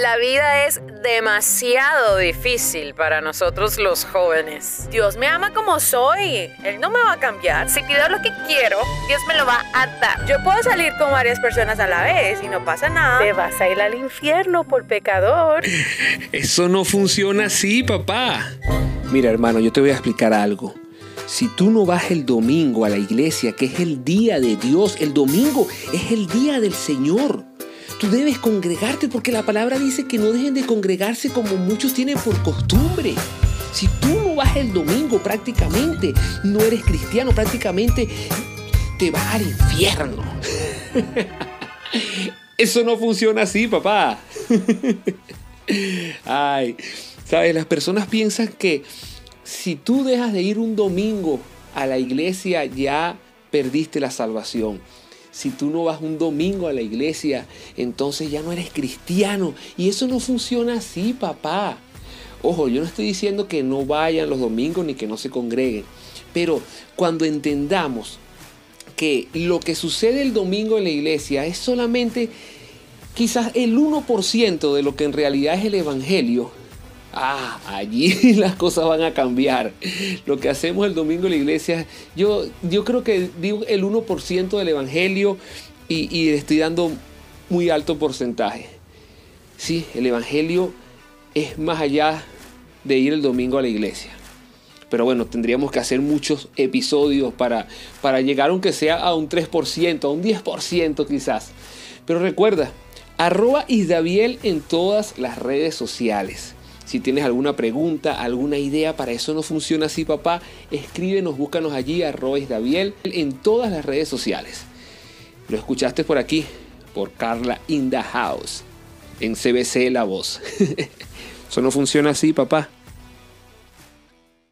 La vida es demasiado difícil para nosotros los jóvenes. Dios me ama como soy. Él no me va a cambiar. Si pido lo que quiero, Dios me lo va a dar. Yo puedo salir con varias personas a la vez y no pasa nada. Te vas a ir al infierno por pecador. Eso no funciona así, papá. Mira, hermano, yo te voy a explicar algo. Si tú no vas el domingo a la iglesia, que es el día de Dios, el domingo es el día del Señor. Tú debes congregarte porque la palabra dice que no dejen de congregarse como muchos tienen por costumbre. Si tú no vas el domingo prácticamente, no eres cristiano prácticamente, te vas al infierno. Eso no funciona así, papá. Ay, sabes, las personas piensan que si tú dejas de ir un domingo a la iglesia, ya perdiste la salvación. Si tú no vas un domingo a la iglesia, entonces ya no eres cristiano. Y eso no funciona así, papá. Ojo, yo no estoy diciendo que no vayan los domingos ni que no se congreguen. Pero cuando entendamos que lo que sucede el domingo en la iglesia es solamente quizás el 1% de lo que en realidad es el Evangelio, ah, allí las cosas van a cambiar. Lo que hacemos el domingo en la iglesia, yo, yo creo que digo el 1% del Evangelio y, y estoy dando muy alto porcentaje. Sí, el Evangelio es más allá de ir el domingo a la iglesia. Pero bueno, tendríamos que hacer muchos episodios para, para llegar aunque sea a un 3%, a un 10% quizás. Pero recuerda, arroba Isdaviel en todas las redes sociales. Si tienes alguna pregunta, alguna idea para eso no funciona así, papá, escríbenos, búscanos allí, arroba Isdaviel, en todas las redes sociales. Lo escuchaste por aquí, por Carla in the House, en CBC La Voz. eso no funciona así, papá.